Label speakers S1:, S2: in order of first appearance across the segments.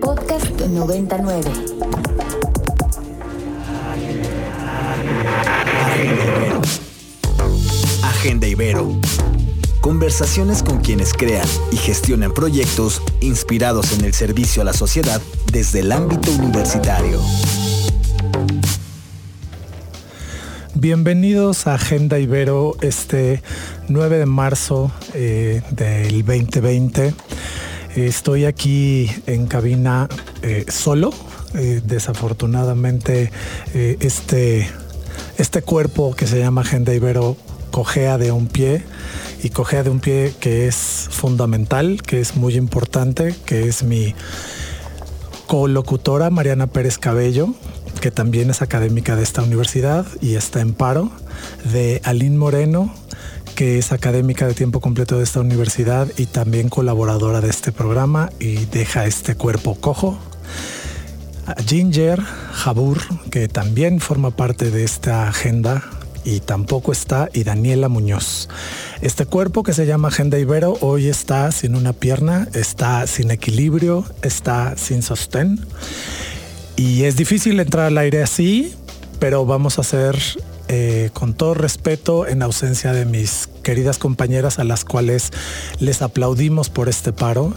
S1: Podcast 99.
S2: Agenda Ibero. Conversaciones con quienes crean y gestionan proyectos inspirados en el servicio a la sociedad desde el ámbito universitario.
S3: Bienvenidos a Agenda Ibero este 9 de marzo eh, del 2020. Estoy aquí en cabina eh, solo. Eh, desafortunadamente este, este cuerpo que se llama Agenda Ibero cojea de un pie y cojea de un pie que es fundamental, que es muy importante, que es mi colocutora Mariana Pérez Cabello, que también es académica de esta universidad y está en paro, de Aline Moreno, que es académica de tiempo completo de esta universidad y también colaboradora de este programa y deja este cuerpo cojo. Ginger Jabur, que también forma parte de esta agenda y tampoco está, y Daniela Muñoz. Este cuerpo que se llama Agenda Ibero hoy está sin una pierna, está sin equilibrio, está sin sostén. Y es difícil entrar al aire así, pero vamos a hacer eh, con todo respeto, en ausencia de mis queridas compañeras a las cuales les aplaudimos por este paro.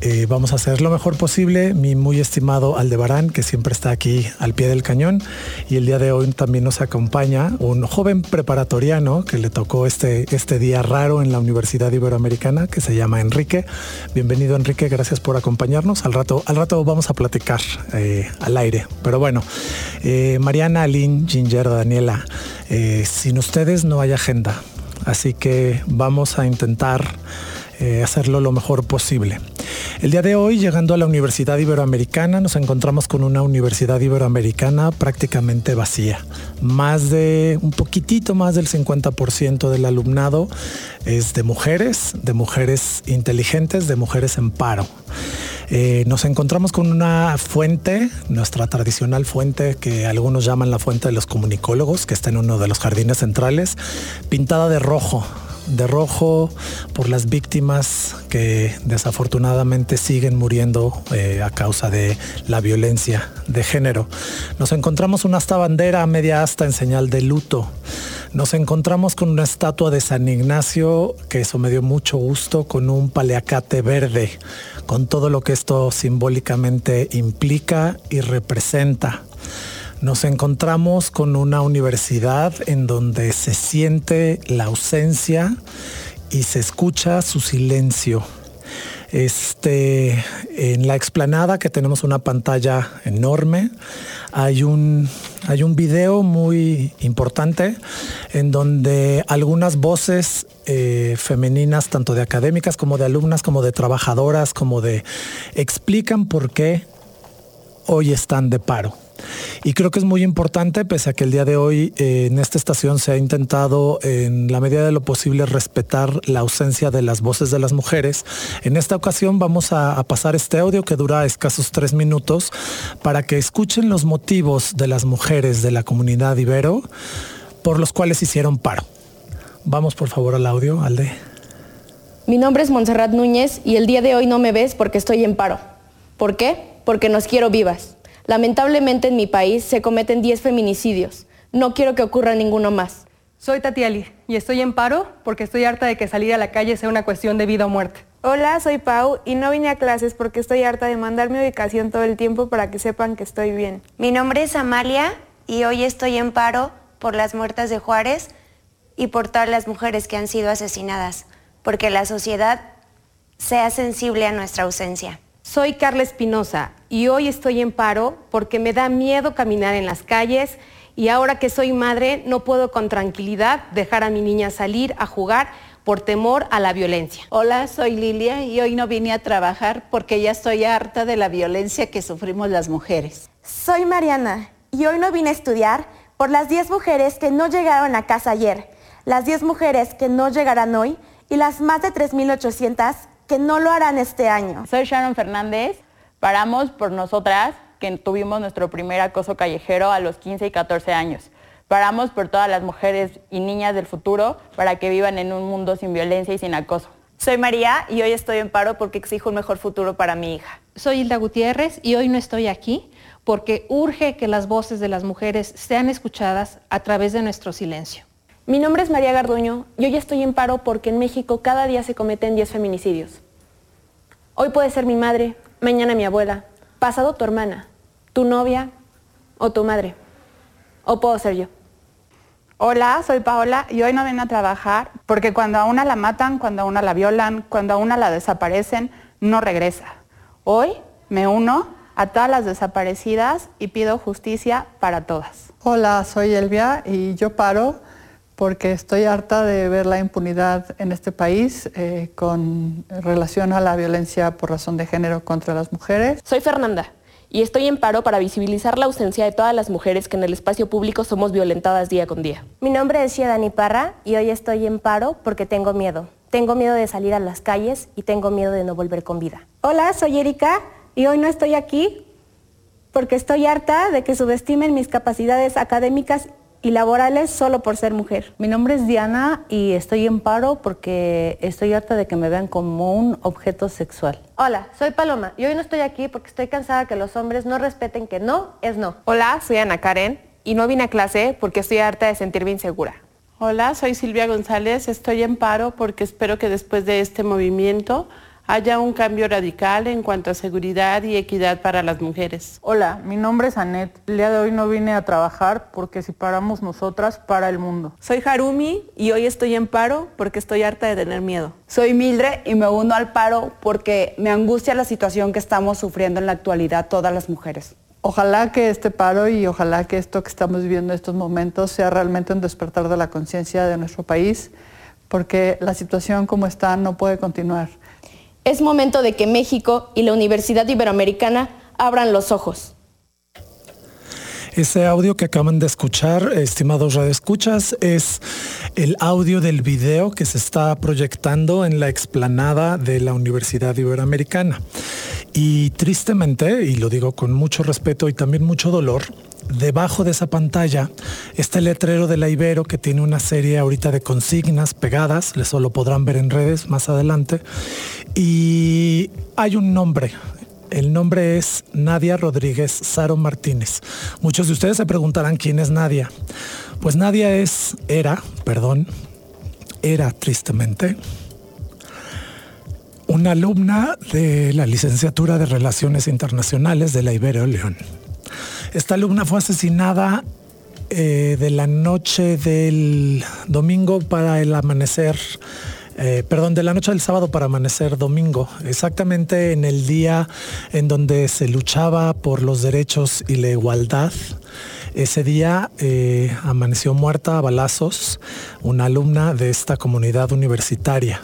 S3: Eh, vamos a hacer lo mejor posible. Mi muy estimado Aldebarán, que siempre está aquí al pie del cañón. Y el día de hoy también nos acompaña un joven preparatoriano que le tocó este, este día raro en la Universidad Iberoamericana, que se llama Enrique. Bienvenido Enrique, gracias por acompañarnos. Al rato, al rato vamos a platicar eh, al aire. Pero bueno, eh, Mariana, Aline, Ginger, Daniela, sin ustedes no hay agenda. Así que vamos a intentar hacerlo lo mejor posible. El día de hoy, llegando a la Universidad Iberoamericana, nos encontramos con una Universidad Iberoamericana prácticamente vacía. Más de, un poquitito más del 50% del alumnado es de mujeres, de mujeres inteligentes, de mujeres en paro. Eh, nos encontramos con una fuente, nuestra tradicional fuente que algunos llaman la fuente de los comunicólogos, que está en uno de los jardines centrales, pintada de rojo de rojo por las víctimas que desafortunadamente siguen muriendo eh, a causa de la violencia de género. Nos encontramos una asta bandera media asta en señal de luto. Nos encontramos con una estatua de San Ignacio, que eso me dio mucho gusto, con un paleacate verde, con todo lo que esto simbólicamente implica y representa. Nos encontramos con una universidad en donde se siente la ausencia y se escucha su silencio. Este, en la explanada que tenemos una pantalla enorme, hay un, hay un video muy importante en donde algunas voces eh, femeninas, tanto de académicas como de alumnas, como de trabajadoras, como de, explican por qué hoy están de paro. Y creo que es muy importante, pese a que el día de hoy eh, en esta estación se ha intentado en la medida de lo posible respetar la ausencia de las voces de las mujeres. En esta ocasión vamos a, a pasar este audio que dura escasos tres minutos para que escuchen los motivos de las mujeres de la comunidad Ibero por los cuales hicieron paro. Vamos por favor al audio, Alde.
S4: Mi nombre es Montserrat Núñez y el día de hoy no me ves porque estoy en paro. ¿Por qué? Porque nos quiero vivas. Lamentablemente en mi país se cometen 10 feminicidios. No quiero que ocurra ninguno más.
S5: Soy Tatiali y estoy en paro porque estoy harta de que salir a la calle sea una cuestión de vida o muerte.
S6: Hola, soy Pau y no vine a clases porque estoy harta de mandar mi ubicación todo el tiempo para que sepan que estoy bien.
S7: Mi nombre es Amalia y hoy estoy en paro por las muertas de Juárez y por todas las mujeres que han sido asesinadas, porque la sociedad sea sensible a nuestra ausencia.
S8: Soy Carla Espinosa y hoy estoy en paro porque me da miedo caminar en las calles y ahora que soy madre no puedo con tranquilidad dejar a mi niña salir a jugar por temor a la violencia.
S9: Hola, soy Lilia y hoy no vine a trabajar porque ya estoy harta de la violencia que sufrimos las mujeres.
S10: Soy Mariana y hoy no vine a estudiar por las 10 mujeres que no llegaron a casa ayer, las 10 mujeres que no llegarán hoy y las más de 3.800 que no lo harán este año.
S11: Soy Sharon Fernández. Paramos por nosotras que tuvimos nuestro primer acoso callejero a los 15 y 14 años. Paramos por todas las mujeres y niñas del futuro para que vivan en un mundo sin violencia y sin acoso.
S12: Soy María y hoy estoy en paro porque exijo un mejor futuro para mi hija.
S13: Soy Hilda Gutiérrez y hoy no estoy aquí porque urge que las voces de las mujeres sean escuchadas a través de nuestro silencio.
S14: Mi nombre es María Garduño y hoy estoy en paro porque en México cada día se cometen 10 feminicidios. Hoy puede ser mi madre, mañana mi abuela, pasado tu hermana, tu novia o tu madre. O puedo ser yo.
S15: Hola, soy Paola y hoy no vengo a trabajar porque cuando a una la matan, cuando a una la violan, cuando a una la desaparecen, no regresa. Hoy me uno a todas las desaparecidas y pido justicia para todas.
S16: Hola, soy Elvia y yo paro porque estoy harta de ver la impunidad en este país eh, con relación a la violencia por razón de género contra las mujeres.
S17: Soy Fernanda y estoy en paro para visibilizar la ausencia de todas las mujeres que en el espacio público somos violentadas día con día.
S18: Mi nombre es Dani Parra y hoy estoy en paro porque tengo miedo. Tengo miedo de salir a las calles y tengo miedo de no volver con vida.
S19: Hola, soy Erika y hoy no estoy aquí porque estoy harta de que subestimen mis capacidades académicas y laborales solo por ser mujer.
S20: Mi nombre es Diana y estoy en paro porque estoy harta de que me vean como un objeto sexual.
S21: Hola, soy Paloma y hoy no estoy aquí porque estoy cansada que los hombres no respeten que no es no.
S22: Hola, soy Ana Karen y no vine a clase porque estoy harta de sentirme insegura.
S23: Hola, soy Silvia González, estoy en paro porque espero que después de este movimiento haya un cambio radical en cuanto a seguridad y equidad para las mujeres.
S16: Hola, mi nombre es Anet. El día de hoy no vine a trabajar porque si paramos nosotras, para el mundo.
S24: Soy Harumi y hoy estoy en paro porque estoy harta de tener miedo.
S25: Soy Mildred y me uno al paro porque me angustia la situación que estamos sufriendo en la actualidad todas las mujeres.
S16: Ojalá que este paro y ojalá que esto que estamos viviendo en estos momentos sea realmente un despertar de la conciencia de nuestro país, porque la situación como está no puede continuar.
S4: Es momento de que México y la Universidad Iberoamericana abran los ojos.
S3: Ese audio que acaban de escuchar, estimados radioescuchas, es el audio del video que se está proyectando en la explanada de la Universidad Iberoamericana. Y tristemente, y lo digo con mucho respeto y también mucho dolor, debajo de esa pantalla está el letrero de la Ibero que tiene una serie ahorita de consignas pegadas, eso lo podrán ver en redes más adelante, y hay un nombre. El nombre es Nadia Rodríguez Saro Martínez. Muchos de ustedes se preguntarán quién es Nadia. Pues Nadia es, era, perdón, era tristemente, una alumna de la licenciatura de Relaciones Internacionales de la Ibero León. Esta alumna fue asesinada eh, de la noche del domingo para el amanecer, eh, perdón, de la noche del sábado para amanecer domingo, exactamente en el día en donde se luchaba por los derechos y la igualdad. Ese día eh, amaneció muerta a balazos una alumna de esta comunidad universitaria.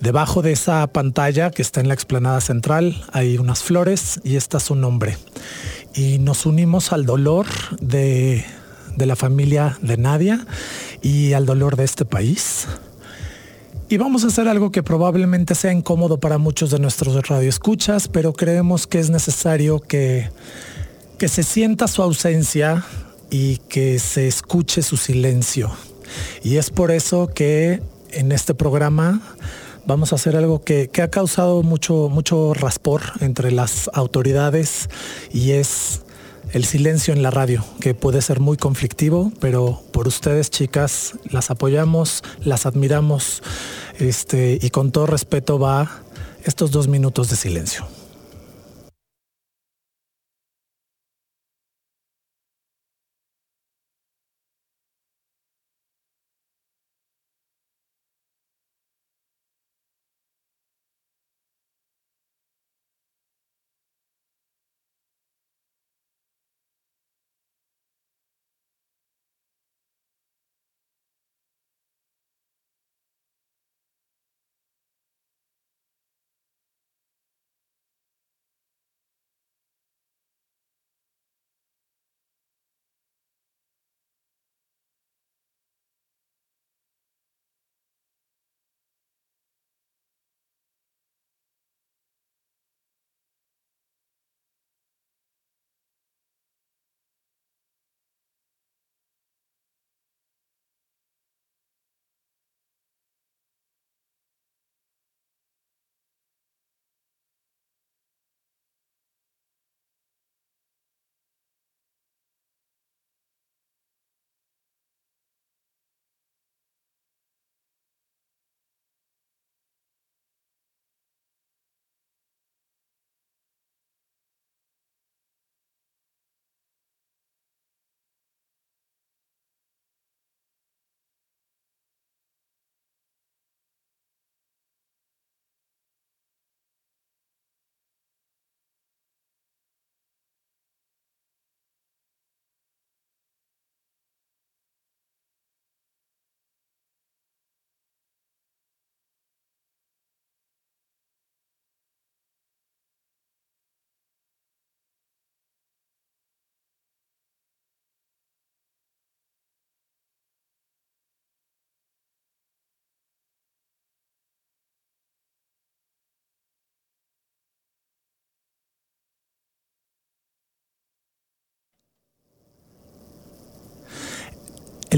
S3: Debajo de esa pantalla que está en la explanada central hay unas flores y está su nombre. Y nos unimos al dolor de, de la familia de Nadia y al dolor de este país. Y vamos a hacer algo que probablemente sea incómodo para muchos de nuestros radioescuchas, pero creemos que es necesario que, que se sienta su ausencia y que se escuche su silencio. Y es por eso que en este programa vamos a hacer algo que, que ha causado mucho, mucho raspor entre las autoridades y es el silencio en la radio, que puede ser muy conflictivo, pero por ustedes, chicas, las apoyamos, las admiramos, este, y con todo respeto va estos dos minutos de silencio.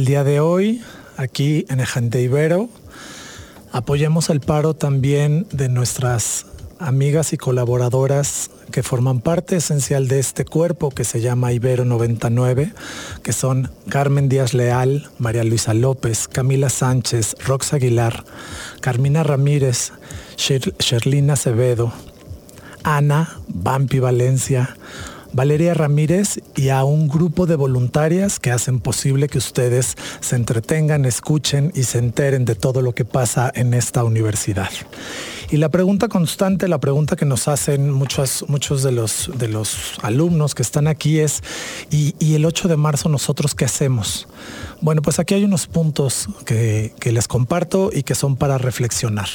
S3: El día de hoy, aquí en Ejante Ibero, apoyemos el paro también de nuestras amigas y colaboradoras que forman parte esencial de este cuerpo que se llama Ibero 99, que son Carmen Díaz Leal, María Luisa López, Camila Sánchez, Rox Aguilar, Carmina Ramírez, Sherlina Acevedo, Ana, Vampi Valencia, Valeria Ramírez y a un grupo de voluntarias que hacen posible que ustedes se entretengan, escuchen y se enteren de todo lo que pasa en esta universidad. Y la pregunta constante, la pregunta que nos hacen muchos, muchos de, los, de los alumnos que están aquí es, ¿y, el 8 de marzo nosotros qué hacemos? Bueno, pues aquí hay unos puntos que, que les comparto y que son para reflexionar.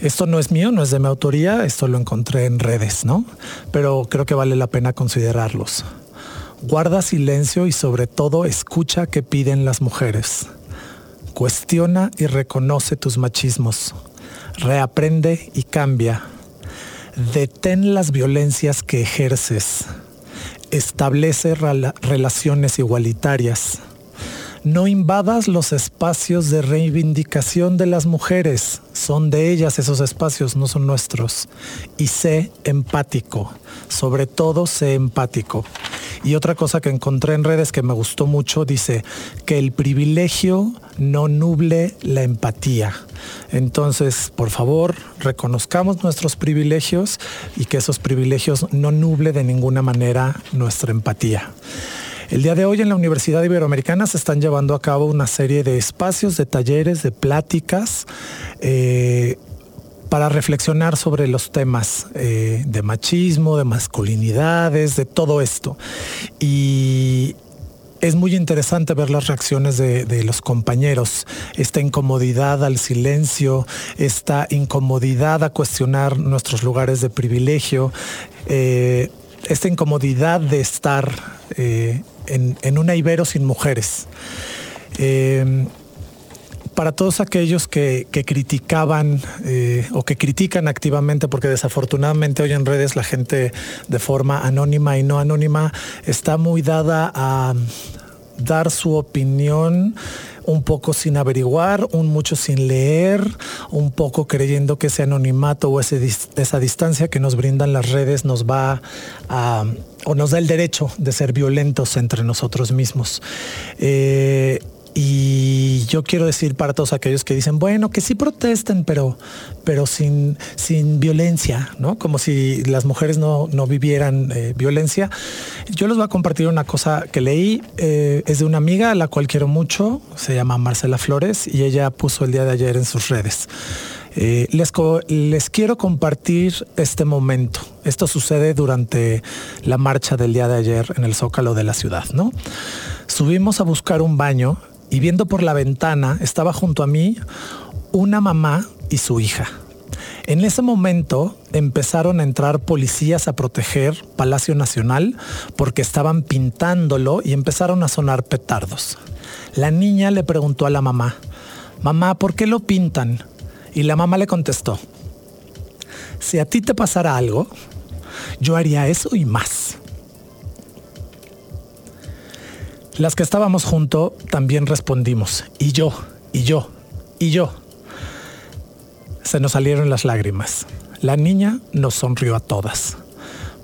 S3: Esto no es mío, no es de mi autoría, esto lo encontré en redes, ¿no? Pero creo que vale la pena considerarlos. Guarda silencio y sobre todo escucha qué piden las mujeres. Cuestiona y reconoce tus machismos. Reaprende y cambia. Detén las violencias que ejerces. Establece relaciones igualitarias no invadas los espacios de reivindicación de las mujeres. Son de ellas esos espacios, no son nuestros. Y sé empático. Sobre todo sé empático. Y otra cosa que encontré en redes que me gustó mucho dice que el privilegio no nuble la empatía. Entonces, por favor, reconozcamos nuestros privilegios y que esos privilegios no nuble de ninguna manera nuestra empatía. El día de hoy en la Universidad Iberoamericana se están llevando a cabo una serie de espacios, de talleres, de pláticas. Eh, para reflexionar sobre los temas eh, de machismo, de masculinidades, de todo esto. Y es muy interesante ver las reacciones de, los compañeros, esta incomodidad al silencio, esta incomodidad a cuestionar nuestros lugares de privilegio, eh, esta incomodidad de estar en, una Ibero sin mujeres. Em, para todos aquellos que, criticaban eh, o que critican activamente, porque desafortunadamente hoy en redes la gente de forma anónima y no anónima está muy dada a dar su opinión un poco sin averiguar, un mucho sin leer, un poco creyendo que ese anonimato o esa distancia que nos brindan las redes nos va a, o nos da el derecho de ser violentos entre nosotros mismos. Eh, y yo quiero decir para todos aquellos que dicen, bueno, que sí protesten, pero, pero sin, sin violencia, ¿no? Como si las mujeres no, vivieran eh, violencia. Yo les voy a compartir una cosa que leí, eh, es de una amiga a la cual quiero mucho, se llama Marcela Flores, y ella puso el día de ayer en sus redes. Eh, les, les, quiero compartir este momento. Esto sucede durante la marcha del día de ayer en el Zócalo de la ciudad, ¿no? Subimos a buscar un baño y viendo por la ventana estaba junto a mí una mamá y su hija. En ese momento empezaron a entrar policías a proteger Palacio Nacional porque estaban pintándolo y empezaron a sonar petardos. La niña le preguntó a la mamá, mamá, ¿por qué lo pintan? Y la mamá le contestó, si a ti te pasara algo, yo haría eso y más. Las que estábamos junto también respondimos, y yo, y yo, y yo. Se nos salieron las lágrimas. La niña nos sonrió a todas.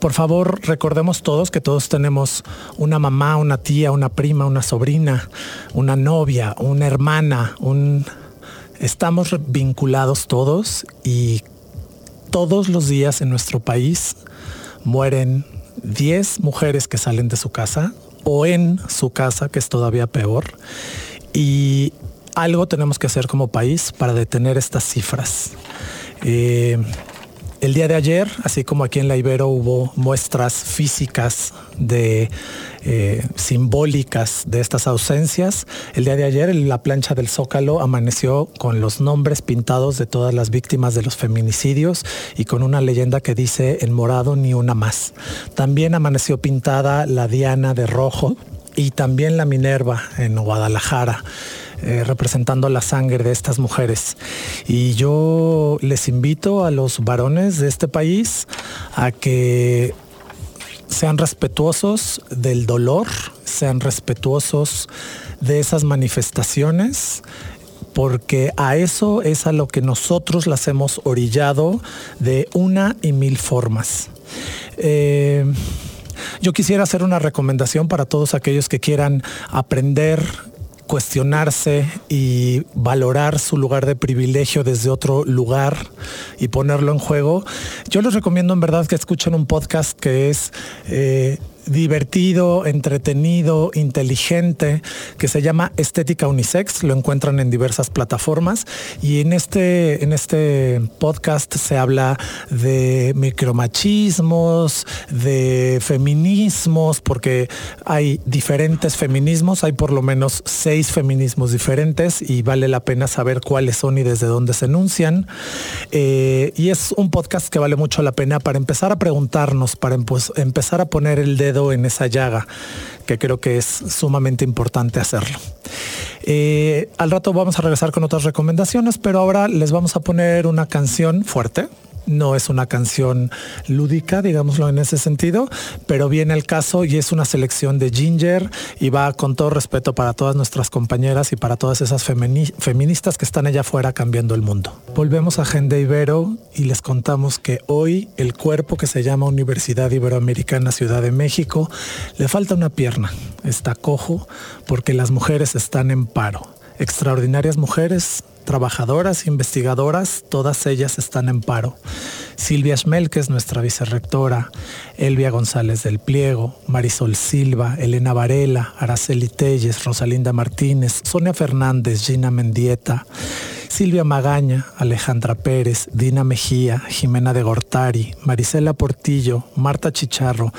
S3: Por favor, recordemos todos que todos tenemos una mamá, una tía, una prima, una sobrina, una novia, una hermana, un... Estamos vinculados todos y todos los días en nuestro país mueren 10 mujeres que salen de su casa, o en su casa, que es todavía peor. Y algo tenemos que hacer como país para detener estas cifras. Eh, el día de ayer, así como aquí en la Ibero hubo muestras físicas de eh, simbólicas de estas ausencias, el día de ayer la plancha del Zócalo amaneció con los nombres pintados de todas las víctimas de los feminicidios y con una leyenda que dice en morado ni una más. También amaneció pintada la Diana de rojo y también la Minerva en Guadalajara. Eh, representando la sangre de estas mujeres. Y yo les invito a los varones de este país a que sean respetuosos del dolor, sean respetuosos de esas manifestaciones porque a eso es a lo que nosotros las hemos orillado de una y mil formas. Eh, yo quisiera hacer una recomendación para todos aquellos que quieran aprender cuestionarse y valorar su lugar de privilegio desde otro lugar y ponerlo en juego, yo les recomiendo en verdad que escuchen un podcast que es eh, divertido, entretenido, inteligente, que se llama Estética Unisex. Lo encuentran en diversas plataformas. Y en este, en este podcast se habla de micromachismos, de feminismos, porque hay diferentes feminismos, hay por lo menos seis feminismos diferentes y vale la pena saber cuáles son y desde dónde se enuncian. Eh, y es un podcast que vale mucho la pena para empezar a preguntarnos, para empezar a poner el dedo en esa llaga, que creo que es sumamente importante hacerlo. Eh, al rato vamos a regresar con otras recomendaciones, pero ahora les vamos a poner una canción fuerte, no es una canción lúdica, digámoslo en ese sentido, pero viene el caso y es una selección de Ginger y va con todo respeto para todas nuestras compañeras y para todas esas feministas que están allá afuera cambiando el mundo. Volvemos a Agenda Ibero y les contamos que hoy el cuerpo que se llama Universidad Iberoamericana Ciudad de México le falta una pierna, está cojo porque las mujeres están en paro. Extraordinarias mujeres trabajadoras, investigadoras, todas ellas están en paro. Silvia Schmel, que es nuestra vicerrectora, Elvia González del Pliego, Marisol Silva, Elena Varela, Araceli Telles, Rosalinda Martínez, Sonia Fernández, Gina Mendieta, Silvia Magaña, Alejandra Pérez, Dina Mejía, Jimena de Gortari, Marisela Portillo, Marta Chicharro,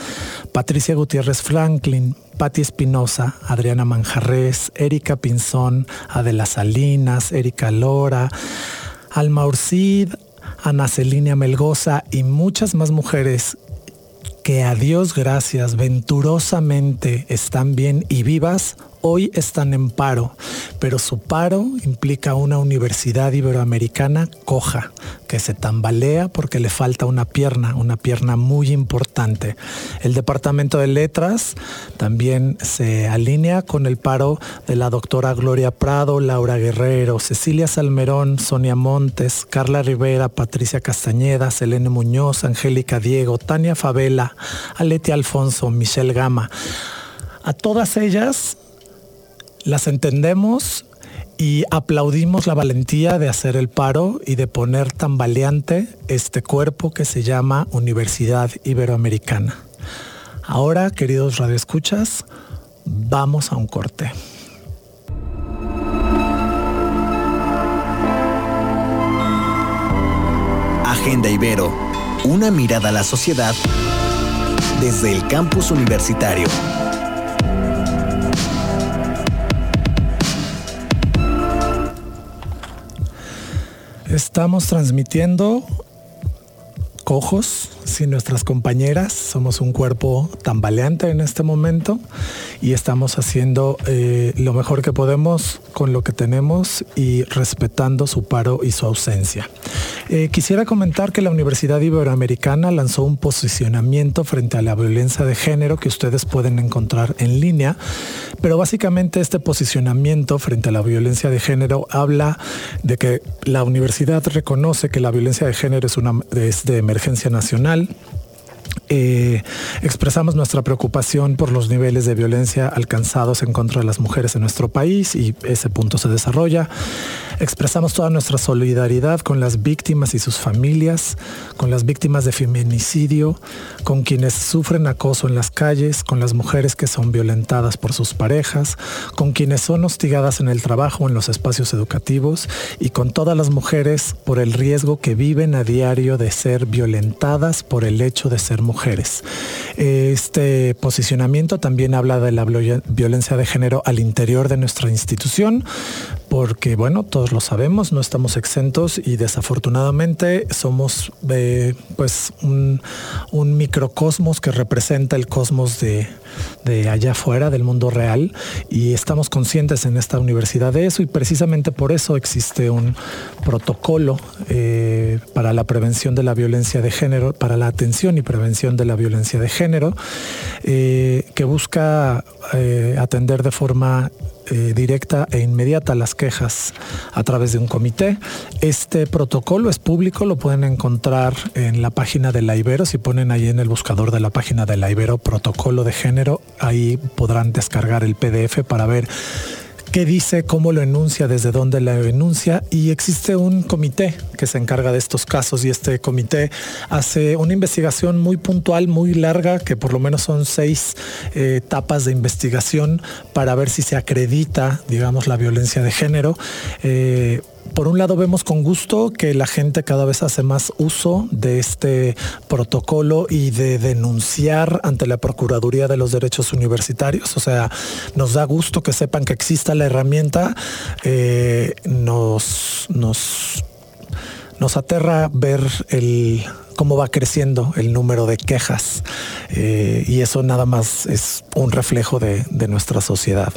S3: Patricia Gutiérrez Franklin, Patti Espinosa, Adriana Manjarres, Erika Pinzón, Adela Salinas, Erika Lora, Alma Urcid, Ana Celinia Melgoza y muchas más mujeres que a Dios gracias venturosamente están bien y vivas hoy están en paro, pero su paro implica una universidad iberoamericana coja, que se tambalea porque le falta una pierna, una pierna muy importante. El Departamento de Letras también se alinea con el paro de la doctora Gloria Prado, Laura Guerrero, Cecilia Salmerón, Sonia Montes, Carla Rivera, Patricia Castañeda, Selene Muñoz, Angélica Diego, Tania Favela, Aleti Alfonso, Michelle Gama. A todas ellas las entendemos y aplaudimos la valentía de hacer el paro y de poner tan valiente este cuerpo que se llama Universidad Iberoamericana. Ahora, queridos radioescuchas, vamos a un corte.
S26: Agenda Ibero, una mirada a la sociedad desde el campus universitario.
S3: Estamos transmitiendo cojos sin nuestras compañeras. Somos un cuerpo tambaleante en este momento y estamos haciendo eh, lo mejor que podemos con lo que tenemos y respetando su paro y su ausencia. Eh, quisiera comentar que la Universidad Iberoamericana lanzó un posicionamiento frente a la violencia de género que ustedes pueden encontrar en línea, pero básicamente este posicionamiento frente a la violencia de género habla de que la universidad reconoce que la violencia de género es, una, es de emergencia nacional, eh, expresamos nuestra preocupación por los niveles de violencia alcanzados en contra de las mujeres en nuestro país y ese punto se desarrolla. Expresamos toda nuestra solidaridad con las víctimas y sus familias, con las víctimas de feminicidio, con quienes sufren acoso en las calles, con las mujeres que son violentadas por sus parejas, con quienes son hostigadas en el trabajo, en los espacios educativos y con todas las mujeres por el riesgo que viven a diario de ser violentadas por el hecho de ser mujeres. Este posicionamiento también habla de la violencia de género al interior de nuestra institución, porque bueno, todos lo sabemos, no estamos exentos y desafortunadamente somos eh, pues un, microcosmos que representa el cosmos de, allá afuera, del mundo real, y estamos conscientes en esta universidad de eso y precisamente por eso existe un protocolo eh, para la prevención de la violencia de género, para la atención y prevención de la violencia de género, eh, que busca atender de forma eh, directa e inmediata las quejas a través de un comité. Este protocolo es público, lo pueden encontrar en la página de la Ibero. Si ponen ahí en el buscador de la página de la Ibero, protocolo de género, ahí podrán descargar el PDF para ver qué dice, cómo lo enuncia, desde dónde lo enuncia y existe un comité que se encarga de estos casos y este comité hace una investigación muy puntual, muy larga, que por lo menos son seis eh, etapas de investigación para ver si se acredita, digamos, la violencia de género. Eh, por un lado vemos con gusto que la gente cada vez hace más uso de este protocolo y de denunciar ante la Procuraduría de los Derechos Universitarios. O sea, nos da gusto que sepan que exista la herramienta. Eh, nos, nos, nos aterra ver el cómo va creciendo el número de quejas eh, y eso nada más es un reflejo de, nuestra sociedad.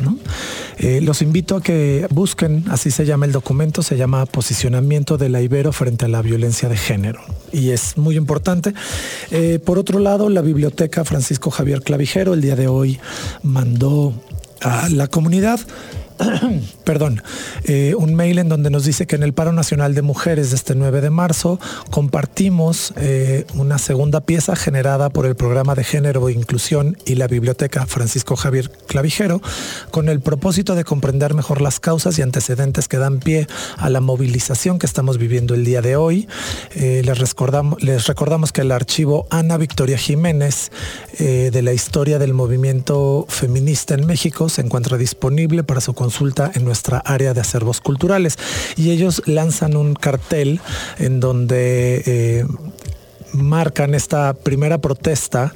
S3: Eh, los invito a que busquen, así se llama el documento, se llama Posicionamiento de la Ibero frente a la violencia de género y es muy importante. Eh, por otro lado, la biblioteca Francisco Javier Clavijero el día de hoy mandó a la comunidad perdón, eh, un mail en donde nos dice que en el paro nacional de mujeres de este 9 de marzo compartimos eh, una segunda pieza generada por el programa de género e inclusión y la biblioteca Francisco Javier Clavijero con el propósito de comprender mejor las causas y antecedentes que dan pie a la movilización que estamos viviendo el día de hoy. Eh, les, recordamos, les recordamos que el archivo Ana Victoria Jiménez de la historia del movimiento feminista en México se encuentra disponible para su consulta en nuestra área de acervos culturales. Y ellos lanzan un cartel en donde eh, marcan esta primera protesta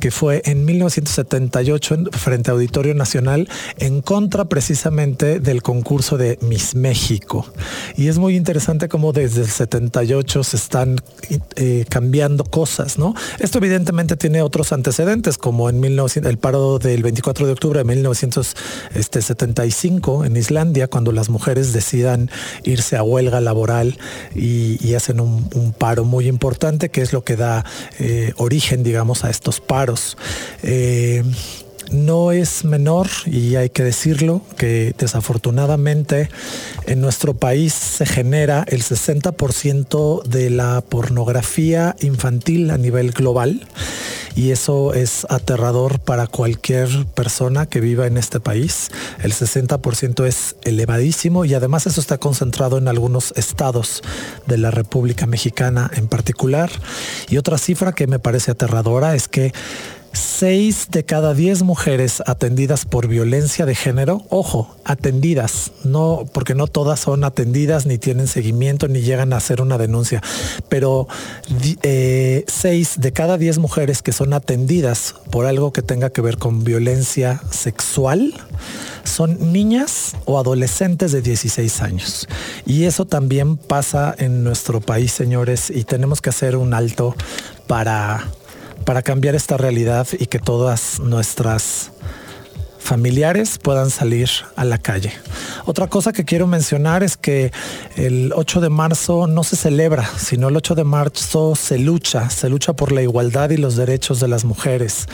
S3: que fue en 1978 frente a Auditorio Nacional en contra precisamente del concurso de Miss México. Y es muy interesante cómo desde el 78 se están eh, cambiando cosas, ¿no? Esto evidentemente tiene otros antecedentes, como en 1900, el paro del 24 de octubre de 1975 en Islandia, cuando las mujeres decidan irse a huelga laboral y, hacen un, paro muy importante, que es lo que da eh, origen, digamos, a estos paros eh, no es menor, y hay que decirlo, que desafortunadamente en nuestro país se genera el 60% de la pornografía infantil a nivel global y eso es aterrador para cualquier persona que viva en este país. El 60% es elevadísimo y además eso está concentrado en algunos estados de la República Mexicana en particular. Y otra cifra que me parece aterradora es que 6 de cada 10 mujeres atendidas por violencia de género, ojo, atendidas, no, porque no todas son atendidas, ni tienen seguimiento, ni llegan a hacer una denuncia, pero 6 eh, de cada 10 mujeres que son atendidas por algo que tenga que ver con violencia sexual, son niñas o adolescentes de 16 años. Y eso también pasa en nuestro país, señores, y tenemos que hacer un alto para para cambiar esta realidad y que todas nuestras familiares puedan salir a la calle. Otra cosa que quiero mencionar es que el 8 de marzo no se celebra, sino el 8 de marzo se lucha, se lucha por la igualdad y los derechos de las mujeres.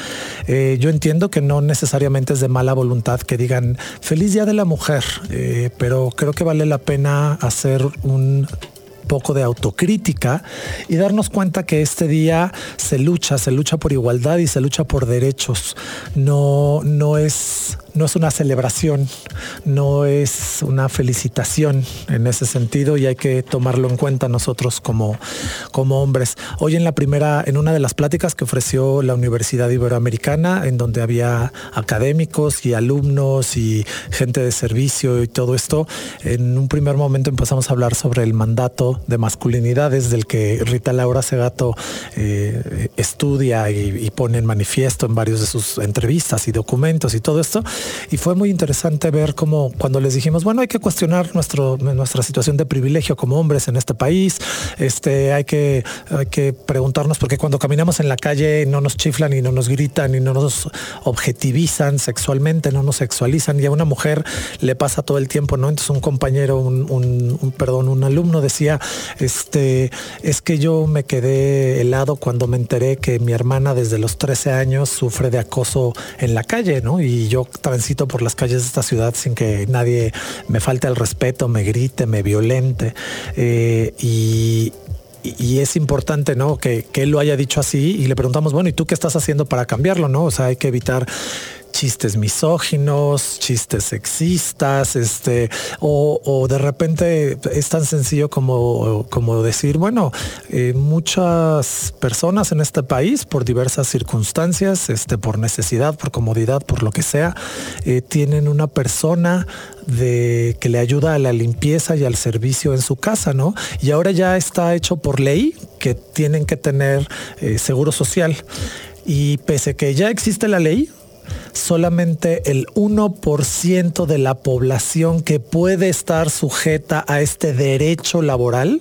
S3: Eh, yo entiendo que no necesariamente es de mala voluntad que digan feliz día de la mujer, eh, pero creo que vale la pena hacer un poco de autocrítica y darnos cuenta que este día se lucha, se lucha por igualdad y se lucha por derechos. No, no es no es una celebración, no es una felicitación en ese sentido y hay que tomarlo en cuenta nosotros como, como hombres. Hoy en la primera, en una de las pláticas que ofreció la Universidad Iberoamericana, en donde había académicos y alumnos y gente de servicio y todo esto, en un primer momento empezamos a hablar sobre el mandato de masculinidades del que Rita Laura Segato eh, estudia y, y pone en manifiesto en varios de sus entrevistas y documentos y todo esto. Y fue muy interesante ver cómo cuando les dijimos, bueno, hay que cuestionar nuestro, nuestra situación de privilegio como hombres en este país, este, hay, que, hay que preguntarnos por qué cuando caminamos en la calle no nos chiflan y no nos gritan y no nos objetivizan sexualmente, no nos sexualizan y a una mujer le pasa todo el tiempo, ¿no? Entonces un compañero, un, perdón, un alumno decía, este, es que yo me quedé helado cuando me enteré que mi hermana desde los 13 años sufre de acoso en la calle, ¿no? Y yo transito por las calles de esta ciudad sin que nadie me falte el respeto, me grite, me violente. Eh, y, y es importante, ¿no? Que, que, él lo haya dicho así y le preguntamos, bueno, ¿y tú qué estás haciendo para cambiarlo, no? O sea, hay que evitar chistes misóginos, chistes sexistas, este, o, de repente es tan sencillo como, como decir, bueno, eh, muchas personas en este país, por diversas circunstancias, este, por necesidad, por comodidad, por lo que sea, eh, tienen una persona de que le ayuda a la limpieza y al servicio en su casa, ¿no? Y ahora ya está hecho por ley que tienen que tener eh, seguro social. Y pese que ya existe la ley, solamente el 1% de la población que puede estar sujeta a este derecho laboral,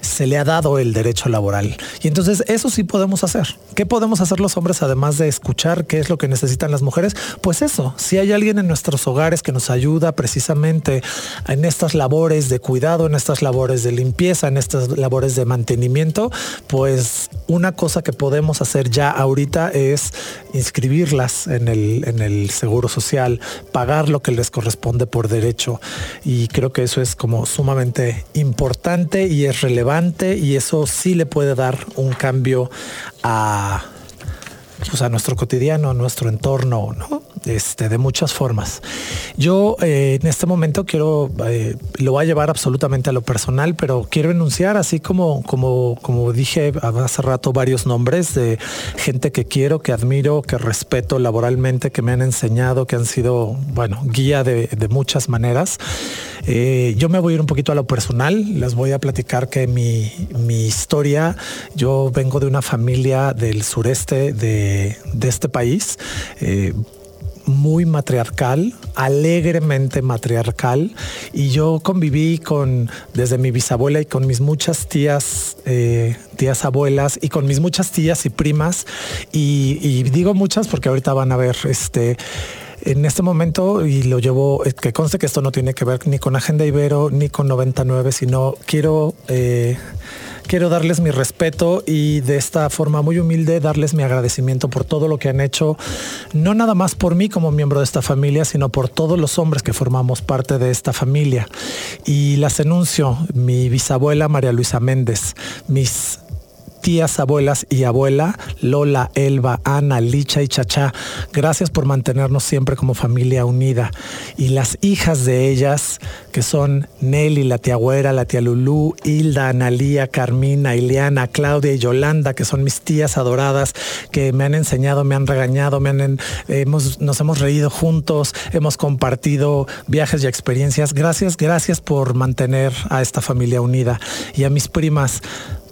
S3: se le ha dado el derecho laboral. Y entonces eso sí podemos hacer. ¿Qué podemos hacer los hombres además de escuchar qué es lo que necesitan las mujeres? Pues eso, si hay alguien en nuestros hogares que nos ayuda precisamente en estas labores de cuidado, en estas labores de limpieza, en estas labores de mantenimiento, pues una cosa que podemos hacer ya ahorita es inscribirlas en el, en el seguro social, pagar lo que les corresponde por derecho. Y creo que eso es como sumamente importante y es relevante y eso sí le puede dar un cambio a, pues a nuestro cotidiano, a nuestro entorno, ¿no? Este, de muchas formas. Yo eh, en este momento quiero, eh, lo voy a llevar absolutamente a lo personal, pero quiero enunciar así como, como, como dije hace rato varios nombres de gente que quiero, que admiro, que respeto laboralmente, que me han enseñado, que han sido, bueno, guía de, muchas maneras. Eh, yo me voy a ir un poquito a lo personal, les voy a platicar que mi, historia, yo vengo de una familia del sureste de, este país muy matriarcal, alegremente matriarcal, y yo conviví con, desde mi bisabuela y con mis muchas tías, eh, tías abuelas, y con mis muchas tías y primas, y, digo muchas porque ahorita van a ver, este, en este momento, y lo llevo, eh, que conste que esto no tiene que ver ni con Agenda Ibero, ni con 99, sino quiero... Eh, quiero darles mi respeto y de esta forma muy humilde darles mi agradecimiento por todo lo que han hecho, no nada más por mí como miembro de esta familia, sino por todos los hombres que formamos parte de esta familia. Y las enuncio, mi bisabuela María Luisa Méndez, mis tías, abuelas y abuela, Lola, Elba, Ana, Licha y Chachá. Gracias por mantenernos siempre como familia unida. Y las hijas de ellas, que son Nelly, la tía Güera, la tía Lulú, Hilda, Analía, Carmina, Ileana, Claudia y Yolanda, que son mis tías adoradas, que me han enseñado, me han regañado, me han, hemos, nos hemos reído juntos, hemos compartido viajes y experiencias. Gracias, gracias por mantener a esta familia unida. Y a mis primas,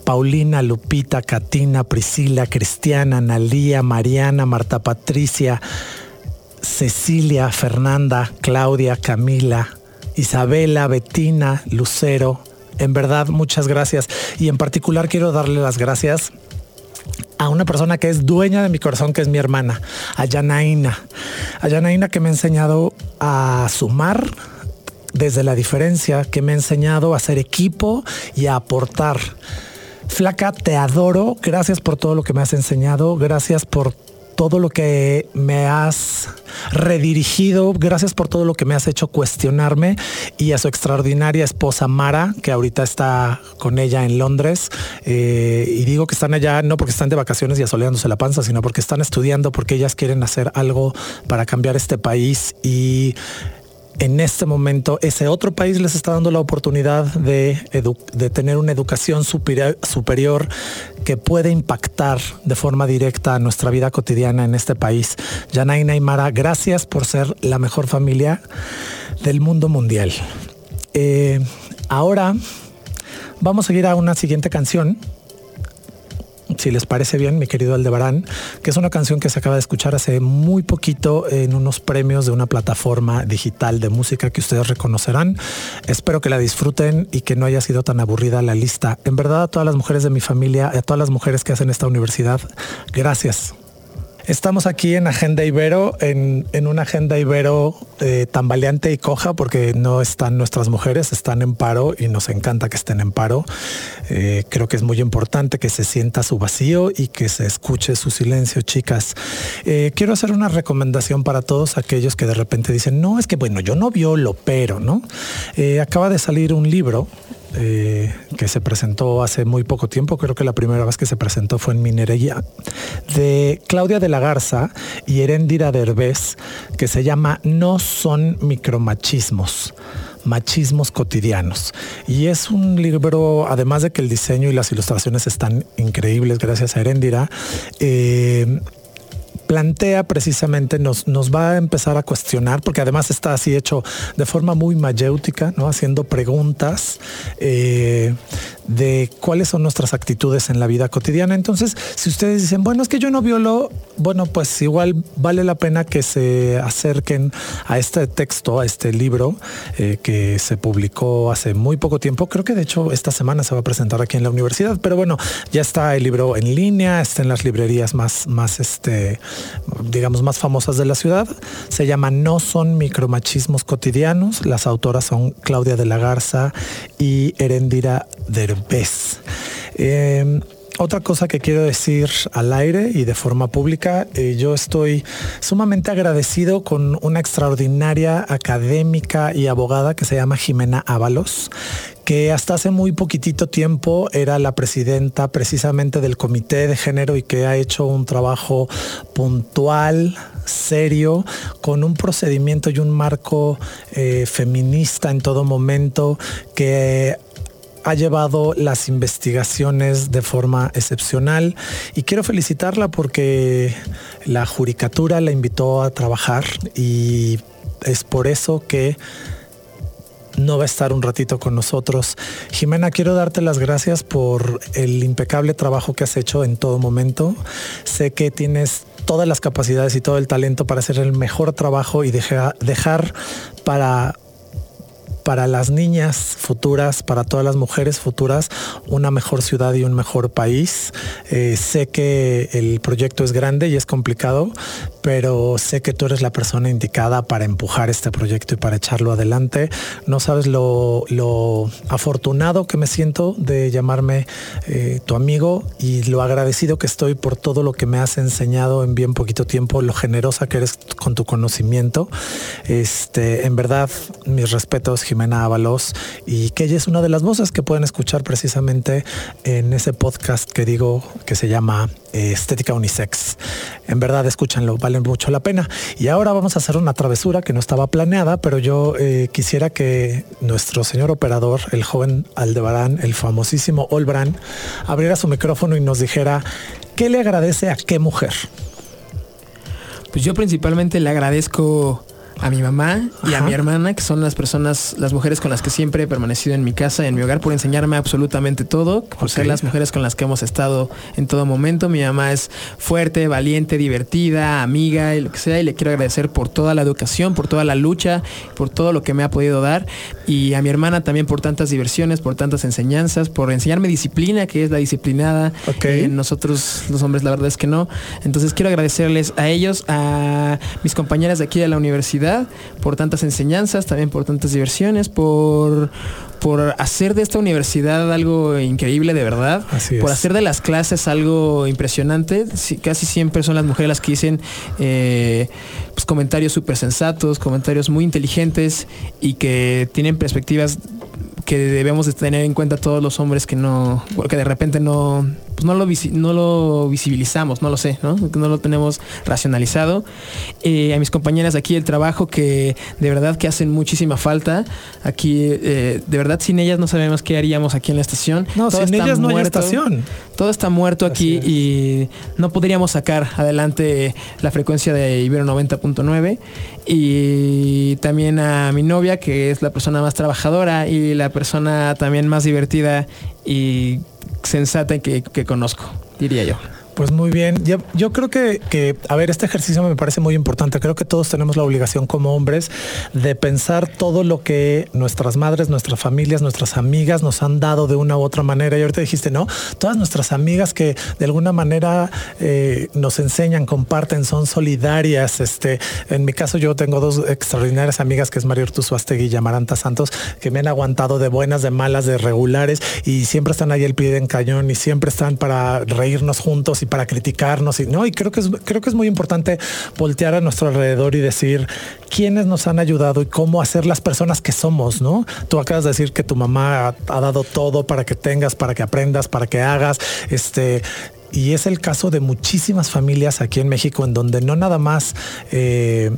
S3: Paulina, Lupita, Katina, Priscila, Cristiana, Nalía, Mariana, Marta Patricia, Cecilia, Fernanda, Claudia, Camila, Isabela, Betina, Lucero. En verdad, muchas gracias. Y en particular quiero darle las gracias a una persona que es dueña de mi corazón, que es mi hermana, a Yanaina. A Yanaina que me ha enseñado a sumar desde la diferencia, que me ha enseñado a hacer equipo y a aportar. Flaca, te adoro. Gracias por todo lo que me has enseñado. Gracias por todo lo que me has redirigido, gracias por todo lo que me has hecho cuestionarme y a su extraordinaria esposa Mara, que ahorita está con ella en Londres. Eh, y digo que están allá no porque están de vacaciones y asoleándose la panza, sino porque están estudiando, porque ellas quieren hacer algo para cambiar este país y en este momento ese otro país les está dando la oportunidad de, tener una educación superior, que puede impactar de forma directa nuestra vida cotidiana en este país. Yanaina y Mara, gracias por ser la mejor familia del mundo mundial. Eh, ahora vamos a ir a una siguiente canción si les parece bien, mi querido Aldebarán, que es una canción que se acaba de escuchar hace muy poquito en unos premios de una plataforma digital de música que ustedes reconocerán. Espero que la disfruten y que no haya sido tan aburrida la lista. En verdad, a todas las mujeres de mi familia, a todas las mujeres que hacen esta universidad, gracias. Estamos aquí en Agenda Ibero, en, una Agenda Ibero eh, tambaleante y coja porque no están nuestras mujeres, están en paro y nos encanta que estén en paro. Eh, creo que es muy importante que se sienta su vacío y que se escuche su silencio, chicas. Eh, quiero hacer una recomendación para todos aquellos que de repente dicen, no, es que bueno, yo no violo, pero, ¿no? acaba de salir un libro eh, que se presentó hace muy poco tiempo, creo que la primera vez que se presentó fue en Minería, de Claudia de la Garza y Erendira Derbez, que se llama No son micromachismos machismos cotidianos. Y es un libro, además de que el diseño y las ilustraciones están increíbles gracias a Erendira, eh, plantea precisamente, nos, nos va a empezar a cuestionar, porque además está así hecho de forma muy mayéutica, ¿no? haciendo preguntas eh, de cuáles son nuestras actitudes en la vida cotidiana. Entonces, si ustedes dicen, bueno, es que yo no violo, bueno, pues igual vale la pena que se acerquen a este texto, a este libro eh, que se publicó hace muy poco tiempo. Creo que de hecho esta semana se va a presentar aquí en la universidad, pero bueno, ya está el libro en línea, está en las librerías más, más este, digamos, más famosas de la ciudad. Se llama No son micromachismos cotidianos. Las autoras son Claudia de la Garza y Erendira Derbez. Em, otra cosa que quiero decir al aire y de forma pública, eh, yo estoy sumamente agradecido con una extraordinaria académica y abogada que se llama Jimena Ábalos, que hasta hace muy poquitito tiempo era la presidenta precisamente del Comité de Género y que ha hecho un trabajo puntual, serio, con un procedimiento y un marco eh, feminista en todo momento que ha llevado las investigaciones de forma excepcional y quiero felicitarla porque la judicatura la invitó a trabajar y es por eso que no va a estar un ratito con nosotros. Jimena, quiero darte las gracias por el impecable trabajo que has hecho en todo momento. Sé que tienes todas las capacidades y todo el talento para hacer el mejor trabajo y dejar para para las niñas futuras, para todas las mujeres futuras, una mejor ciudad y un mejor país. Eh, sé que el proyecto es grande y es complicado, pero sé que tú eres la persona indicada para empujar este proyecto y para echarlo adelante. No sabes lo, afortunado que me siento de llamarme eh, tu amigo y lo agradecido que estoy por todo lo que me has enseñado en bien poquito tiempo, lo generosa que eres con tu conocimiento. Este, en verdad, mis respetos, Jimena Ábalos, y que ella es una de las voces que pueden escuchar precisamente en ese podcast que digo que se llama eh, Estética Unisex. En verdad, escúchanlo, vale mucho la pena. Y ahora vamos a hacer una travesura que no estaba planeada, pero yo eh, quisiera que nuestro señor operador, el joven Aldebarán, el famosísimo Olbran, abriera su micrófono y nos dijera qué le agradece a qué mujer.
S27: Pues yo principalmente le agradezco a mi mamá y a mi hermana, que son las personas, las mujeres con las que siempre he permanecido en mi casa, en mi hogar, por enseñarme absolutamente todo, por ser las mujeres con las que hemos estado en todo momento. Mi mamá es fuerte, valiente, divertida, amiga y lo que sea, y le quiero agradecer por toda la educación, por toda la lucha, por todo lo que me ha podido dar. Y a mi hermana también por tantas diversiones, por tantas enseñanzas, por enseñarme disciplina, que es la disciplinada. Eh, nosotros, los hombres, la verdad es que no. Entonces quiero agradecerles a ellos, a mis compañeras de aquí de la universidad, por tantas enseñanzas, también por tantas diversiones, por, por hacer de esta universidad algo increíble de verdad, por hacer de las clases algo impresionante. casi siempre son las mujeres las que dicen eh, pues, comentarios súper sensatos, comentarios muy inteligentes y que tienen perspectivas que debemos de tener en cuenta todos los hombres que no, que de repente no, pues no lo, no lo visibilizamos, no lo sé, ¿no? No lo tenemos racionalizado. Eh, a mis compañeras aquí del trabajo que de verdad que hacen muchísima falta. Aquí, eh, de verdad, sin ellas no sabemos qué haríamos aquí en la estación.
S3: No, sin ellas no hay estación.
S27: Todo está muerto aquí y no podríamos sacar adelante la frecuencia de Ibero 90.9. Y también a mi novia, que es la persona más trabajadora y la persona también más divertida y sensata que, que conozco, diría yo.
S3: Pues muy bien. Yo, creo que, a ver, este ejercicio me parece muy importante. Creo que todos tenemos la obligación como hombres de pensar todo lo que nuestras madres, nuestras familias, nuestras amigas nos han dado de una u otra manera. Y ahorita dijiste, ¿no? Todas nuestras amigas que de alguna manera eh, nos enseñan, comparten, son solidarias. Este, en mi caso, yo tengo dos extraordinarias amigas que es María Ortuzo Astegui y Amaranta Santos, que me han aguantado de buenas, de malas, de regulares y siempre están ahí el pie en cañón y siempre están para reírnos juntos y para criticarnos y no y creo que es creo que es muy importante voltear a nuestro alrededor y decir quiénes nos han ayudado y cómo hacer las personas que somos, ¿no? Tú acabas de decir que tu mamá ha, dado todo para que tengas, para que aprendas, para que hagas, este y es el caso de muchísimas familias aquí en México en donde no nada más eh,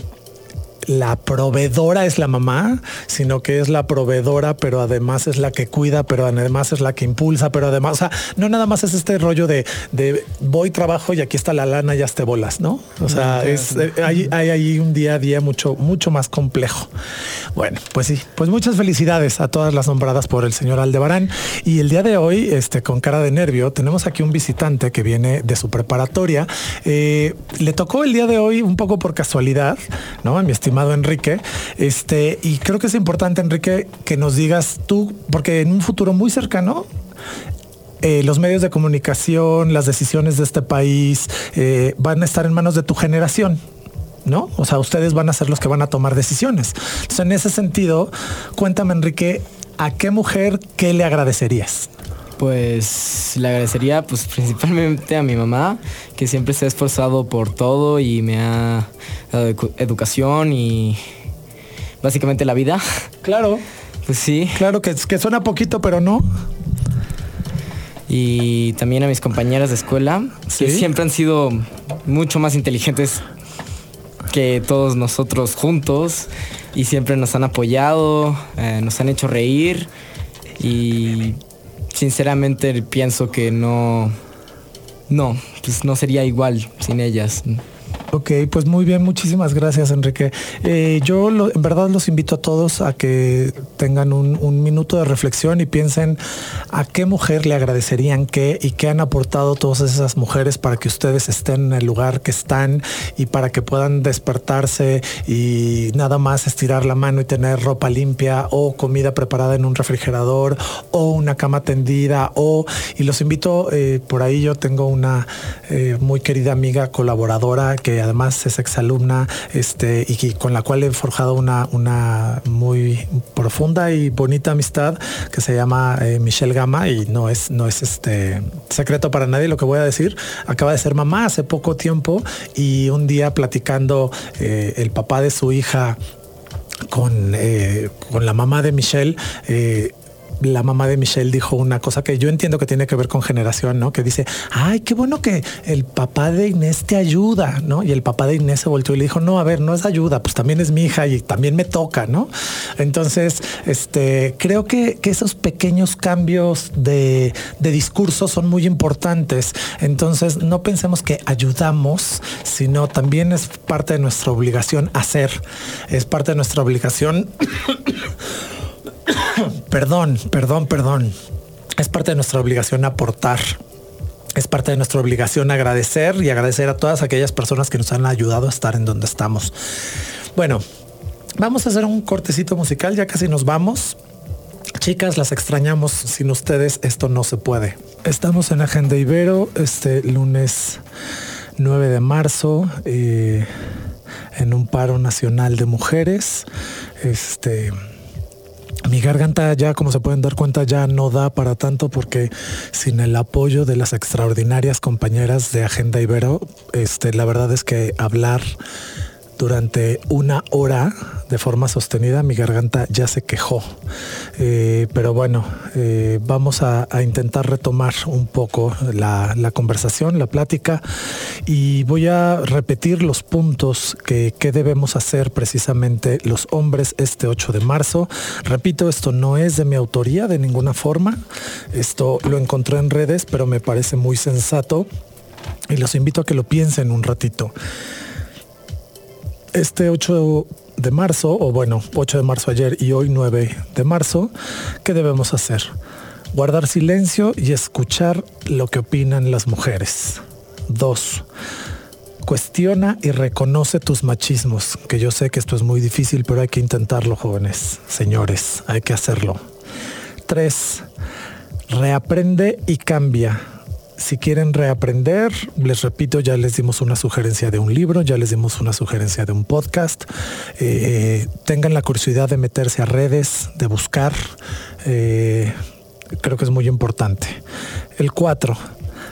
S3: la proveedora es la mamá, sino que es la proveedora, pero además es la que cuida, pero además es la que impulsa, pero además, o sea, no nada más es este rollo de, de voy, trabajo y aquí está la lana, ya te bolas, ¿no? O sea, es, eh, hay, hay ahí un día a día mucho, mucho más complejo. Bueno, pues sí, pues muchas felicidades a todas las nombradas por el señor Aldebarán. Y el día de hoy, este, con cara de nervio, tenemos aquí un visitante que viene de su preparatoria. Eh, le tocó el día de hoy un poco por casualidad, ¿no? Mi estimado Enrique. Este, y creo que es importante, Enrique, que nos digas tú, porque en un futuro muy cercano, eh, los medios de comunicación, las decisiones de este país eh, van a estar en manos de tu generación. ¿No? O sea, ustedes van a ser los que van a tomar decisiones. Entonces, en ese sentido, cuéntame, Enrique, ¿a qué mujer qué le agradecerías?
S28: Pues le agradecería pues principalmente a mi mamá, que siempre se ha esforzado por todo y me ha dado edu- educación y básicamente la vida.
S3: Claro.
S28: Pues sí.
S3: Claro que, que suena poquito, pero no.
S28: Y también a mis compañeras de escuela, que siempre han sido mucho más inteligentes que todos nosotros juntos y siempre nos han apoyado, eh, nos han hecho reír y sinceramente pienso que no, no, pues no sería igual sin ellas.
S3: Ok, pues muy bien, muchísimas gracias Enrique. Eh, yo en verdad los invito a todos a que tengan un, un minuto de reflexión y piensen a qué mujer le agradecerían qué y qué han aportado todas esas mujeres para que ustedes estén en el lugar que están y para que puedan despertarse y nada más estirar la mano y tener ropa limpia o comida preparada en un refrigerador o una cama tendida o y los invito eh, por ahí yo tengo una eh, muy querida amiga colaboradora que además es exalumna este y con la cual he forjado una una muy profunda y bonita amistad que se llama eh, Michelle Gama y no es no es este secreto para nadie lo que voy a decir acaba de ser mamá hace poco tiempo y un día platicando eh, el papá de su hija con, eh, con la mamá de Michelle. La mamá de Michelle dijo una cosa que yo entiendo que tiene que ver con generación, ¿no? Que dice, ay, qué bueno que el papá de Inés te ayuda, ¿no? Y el papá de Inés se volteó y le dijo, no, a ver, no es ayuda, pues también es mi hija y también me toca, ¿no? Entonces, este, creo que, que esos pequeños cambios de, de discurso son muy importantes. Entonces, no pensemos que ayudamos, sino también es parte de nuestra obligación hacer, es parte de nuestra obligación perdón, perdón, perdón. Es parte de nuestra obligación aportar. Es parte de nuestra obligación agradecer y agradecer a todas aquellas personas que nos han ayudado a estar en donde estamos. Bueno, vamos a hacer un cortecito musical, ya casi nos vamos. Chicas, las extrañamos. Sin ustedes esto no se puede. Estamos en Agenda Ibero este lunes 9 de marzo eh, en un paro nacional de mujeres. Este mi garganta ya, como se pueden dar cuenta, ya no da para tanto porque sin el apoyo de las extraordinarias compañeras de Agenda Ibero, este, la verdad es que hablar durante una hora de forma sostenida, mi garganta ya se quejó. Eh, pero bueno, eh, vamos a, intentar retomar un poco la, la conversación, la plática, y voy a repetir los puntos que, que debemos hacer precisamente los hombres este 8 de marzo. Repito, esto no es de mi autoría de ninguna forma. Esto lo encontré en redes, pero me parece muy sensato. Y los invito a que lo piensen un ratito este 8 de marzo, o bueno, 8 de marzo ayer y hoy 9 de marzo, ¿qué debemos hacer? Guardar silencio y escuchar lo que opinan las mujeres. Dos, cuestiona y reconoce tus machismos, que yo sé que esto es muy difícil, pero hay que intentarlo, jóvenes, señores, hay que hacerlo. Tres, reaprende y cambia. Si quieren reaprender, les repito, ya les dimos una sugerencia de un libro, ya les dimos una sugerencia de un podcast. Eh, tengan la curiosidad de meterse a redes, de buscar. Eh, creo que es muy importante. El cuatro,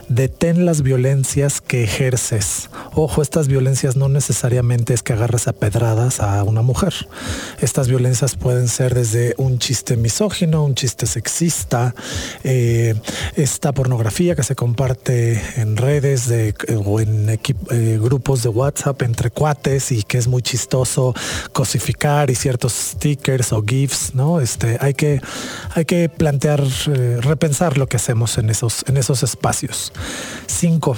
S3: detén las violencias que ejerces. Ojo, estas violencias no necesariamente es que agarres a pedradas a una mujer. Estas violencias pueden ser desde un chiste misógino, un chiste sexista, eh, esta pornografía que se comparte en redes de, o en eh, grupos de WhatsApp entre cuates y que es muy chistoso cosificar y ciertos stickers o GIFs, ¿no? Este, hay que, hay que plantear, eh, repensar lo que hacemos en esos, en esos espacios. Cinco,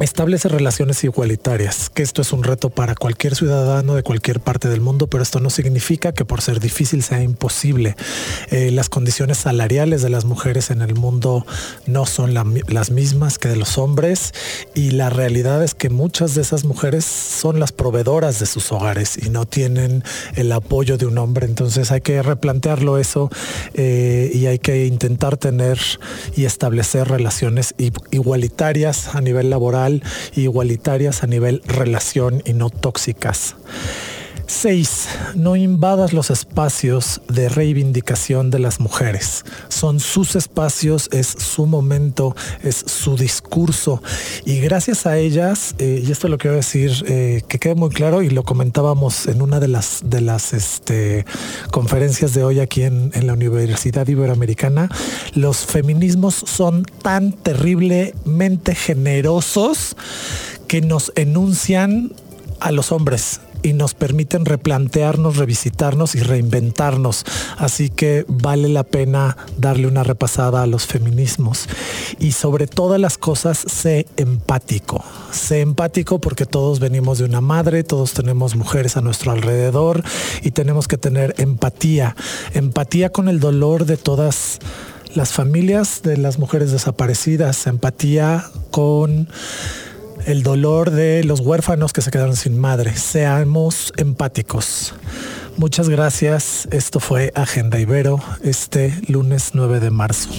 S3: establece relaciones igualitarias, que esto es un reto para cualquier ciudadano de cualquier parte del mundo, pero esto no significa que por ser difícil sea imposible. Eh, las condiciones salariales de las mujeres en el mundo no son las mismas que de los hombres y la realidad es que muchas de esas mujeres son las proveedoras de sus hogares y no tienen el apoyo de un hombre, entonces hay que replantearlo eso eh, y hay que intentar tener y establecer relaciones igualitarias a nivel laboral igualitarias a nivel relación y no tóxicas. 6. No invadas los espacios de reivindicación de las mujeres. Son sus espacios, es su momento, es su discurso. Y gracias a ellas, eh, y esto lo quiero decir, eh, que quede muy claro, y lo comentábamos en una de las, de las este, conferencias de hoy aquí en, en la Universidad Iberoamericana, los feminismos son tan terriblemente generosos que nos enuncian a los hombres y nos permiten replantearnos, revisitarnos y reinventarnos. Así que vale la pena darle una repasada a los feminismos. Y sobre todas las cosas, sé empático. Sé empático porque todos venimos de una madre, todos tenemos mujeres a nuestro alrededor y tenemos que tener empatía. Empatía con el dolor de todas las familias de las mujeres desaparecidas, empatía con el dolor de los huérfanos que se quedaron sin madre. Seamos empáticos. Muchas gracias. Esto fue Agenda Ibero este lunes 9 de marzo.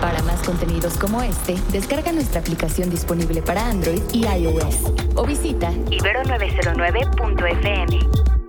S29: Para más contenidos como este, descarga nuestra aplicación disponible para Android y iOS o visita ibero909.fm.